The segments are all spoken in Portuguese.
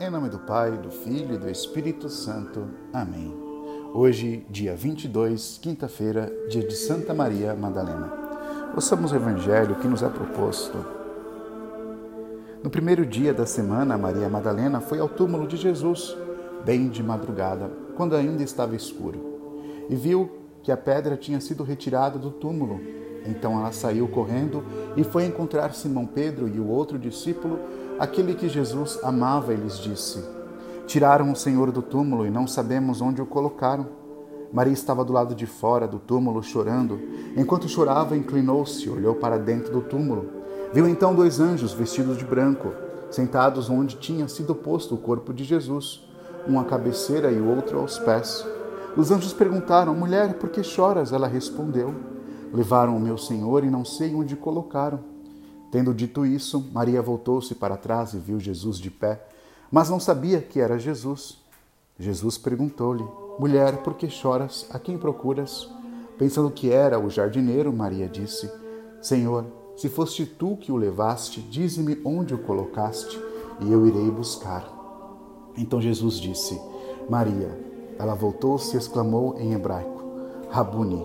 Em nome do Pai, do Filho e do Espírito Santo. Amém. Hoje, dia 22, quinta-feira, dia de Santa Maria Madalena. Ouçamos o Evangelho que nos é proposto. No primeiro dia da semana, Maria Madalena foi ao túmulo de Jesus, bem de madrugada, quando ainda estava escuro, e viu que a pedra tinha sido retirada do túmulo. Então ela saiu correndo e foi encontrar Simão Pedro e o outro discípulo, aquele que Jesus amava, e lhes disse: Tiraram o Senhor do túmulo e não sabemos onde o colocaram. Maria estava do lado de fora do túmulo chorando. Enquanto chorava, inclinou-se, olhou para dentro do túmulo. Viu então dois anjos vestidos de branco, sentados onde tinha sido posto o corpo de Jesus, um à cabeceira e o outro aos pés. Os anjos perguntaram: Mulher, por que choras? Ela respondeu: Levaram o meu Senhor e não sei onde colocaram. Tendo dito isso, Maria voltou-se para trás e viu Jesus de pé, mas não sabia que era Jesus. Jesus perguntou-lhe: Mulher, por que choras? A quem procuras? Pensando que era o jardineiro, Maria disse: Senhor, se foste tu que o levaste, dize-me onde o colocaste, e eu irei buscar. Então Jesus disse: Maria. Ela voltou-se e exclamou em hebraico: Rabuni,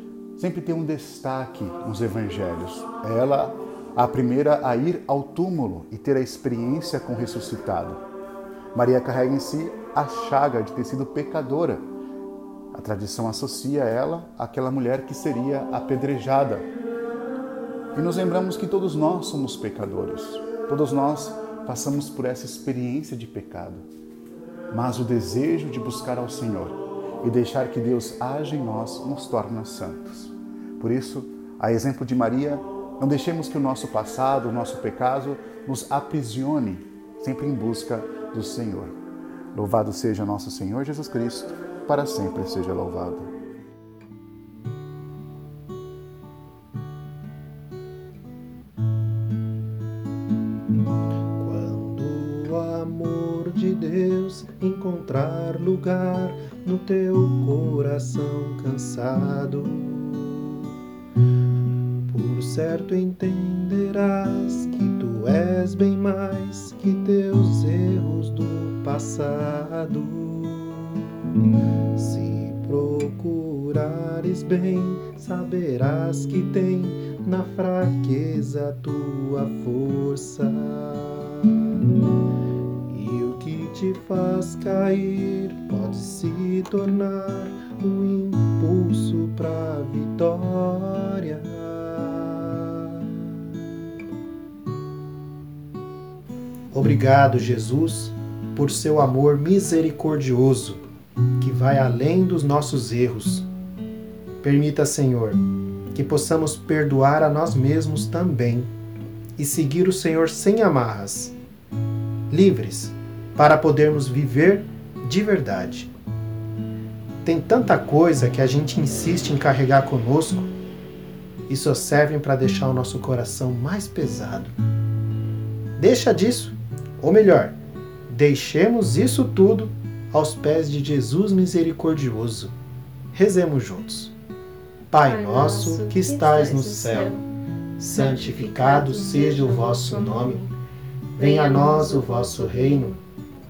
sempre tem um destaque nos evangelhos. Ela, a primeira a ir ao túmulo e ter a experiência com o ressuscitado. Maria carrega em si a chaga de ter sido pecadora. A tradição associa ela àquela mulher que seria apedrejada. E nos lembramos que todos nós somos pecadores. Todos nós passamos por essa experiência de pecado. Mas o desejo de buscar ao Senhor e deixar que Deus age em nós nos torna santos. Por isso, a exemplo de Maria, não deixemos que o nosso passado, o nosso pecado, nos aprisione, sempre em busca do Senhor. Louvado seja nosso Senhor Jesus Cristo, para sempre seja louvado. Quando o amor de Deus encontrar lugar no teu coração cansado, por certo entenderás que tu és bem mais que teus erros do passado. Se procurares bem, saberás que tem na fraqueza tua força. Te faz cair pode se tornar um impulso para vitória. Obrigado, Jesus, por seu amor misericordioso, que vai além dos nossos erros. Permita, Senhor, que possamos perdoar a nós mesmos também e seguir o Senhor sem amarras, livres para podermos viver de verdade. Tem tanta coisa que a gente insiste em carregar conosco e só servem para deixar o nosso coração mais pesado. Deixa disso ou melhor, deixemos isso tudo aos pés de Jesus misericordioso. Rezemos juntos. Pai nosso que estais no céu, santificado seja o vosso nome. Venha a nós o vosso reino.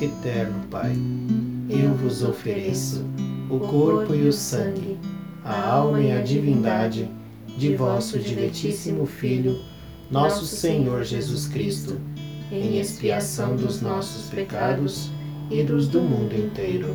Eterno Pai, eu vos ofereço o corpo e o sangue, a alma e a divindade de vosso diletíssimo Filho, nosso Senhor Jesus Cristo, em expiação dos nossos pecados e dos do mundo inteiro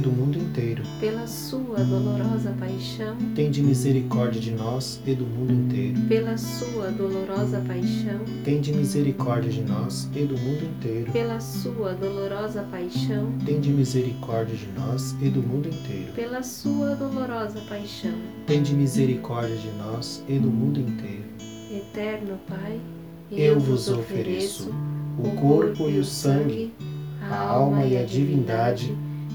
do mundo inteiro. Pela sua dolorosa paixão, tende misericórdia de nós e do mundo inteiro. Pela sua dolorosa paixão, tende misericórdia de nós e do mundo inteiro. Pela sua dolorosa paixão, tende misericórdia de nós e do mundo inteiro. Pela sua dolorosa paixão, tende misericórdia de nós e do mundo inteiro. Eterno Pai, eu vos ofereço o corpo e o sangue, a alma e a divindade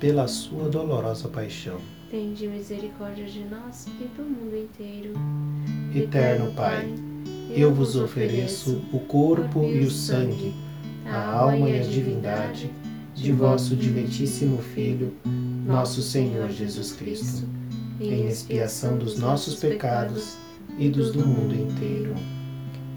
Pela sua dolorosa paixão. Tende misericórdia de nós e do mundo inteiro. Eterno Pai, eu vos ofereço o corpo e o sangue, a alma e a divindade de vosso diletíssimo Filho, nosso Senhor Jesus Cristo em expiação dos nossos pecados e dos do mundo inteiro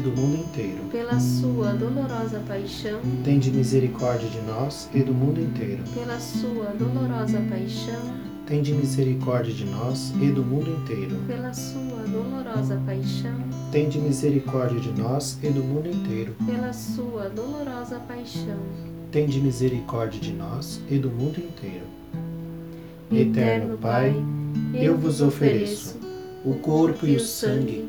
do mundo inteiro. Pela sua dolorosa paixão, Tende misericórdia de nós e do mundo inteiro. pela sua dolorosa paixão, Tende misericórdia de nós e do mundo inteiro. pela sua dolorosa paixão, Tende misericórdia de nós e do mundo inteiro. pela sua dolorosa paixão. Tende misericórdia de nós e do mundo inteiro. Eterno Pai, eu vos ofereço o corpo e o sangue,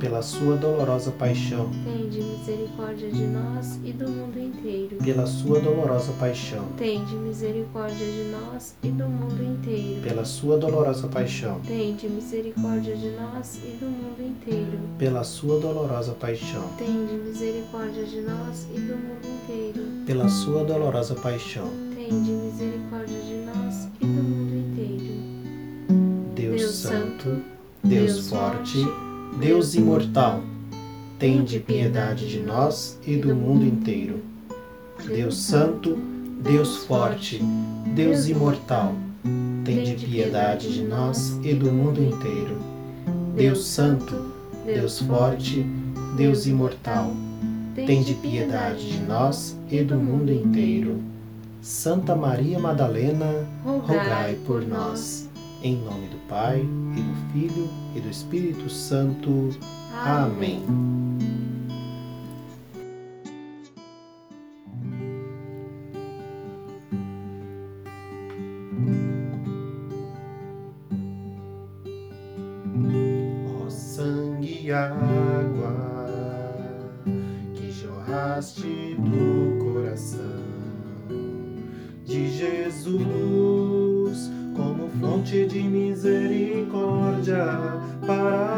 Pela sua dolorosa paixão, Tende misericórdia de nós e do mundo inteiro. pela sua dolorosa paixão, Tende misericórdia de nós e do mundo inteiro. pela sua dolorosa paixão, Tende misericórdia de nós e do mundo inteiro. pela sua dolorosa paixão, Tende misericórdia de nós e do mundo inteiro. pela sua dolorosa paixão. Tende misericórdia de nós e do mundo inteiro. Deus Deus Santo, Deus Forte, Deus Imortal, tende piedade de nós e do mundo inteiro. Deus Santo, Deus Forte, Deus Imortal, tende piedade de nós e do mundo inteiro. Deus Santo, Deus Forte, Deus Imortal, tende piedade de nós e do mundo inteiro. Santa Maria Madalena, rogai por nós. Em nome do Pai, e do Filho, e do Espírito Santo. Amém. Ó sangue e água que jorraste do coração de Jesus de misericórdia para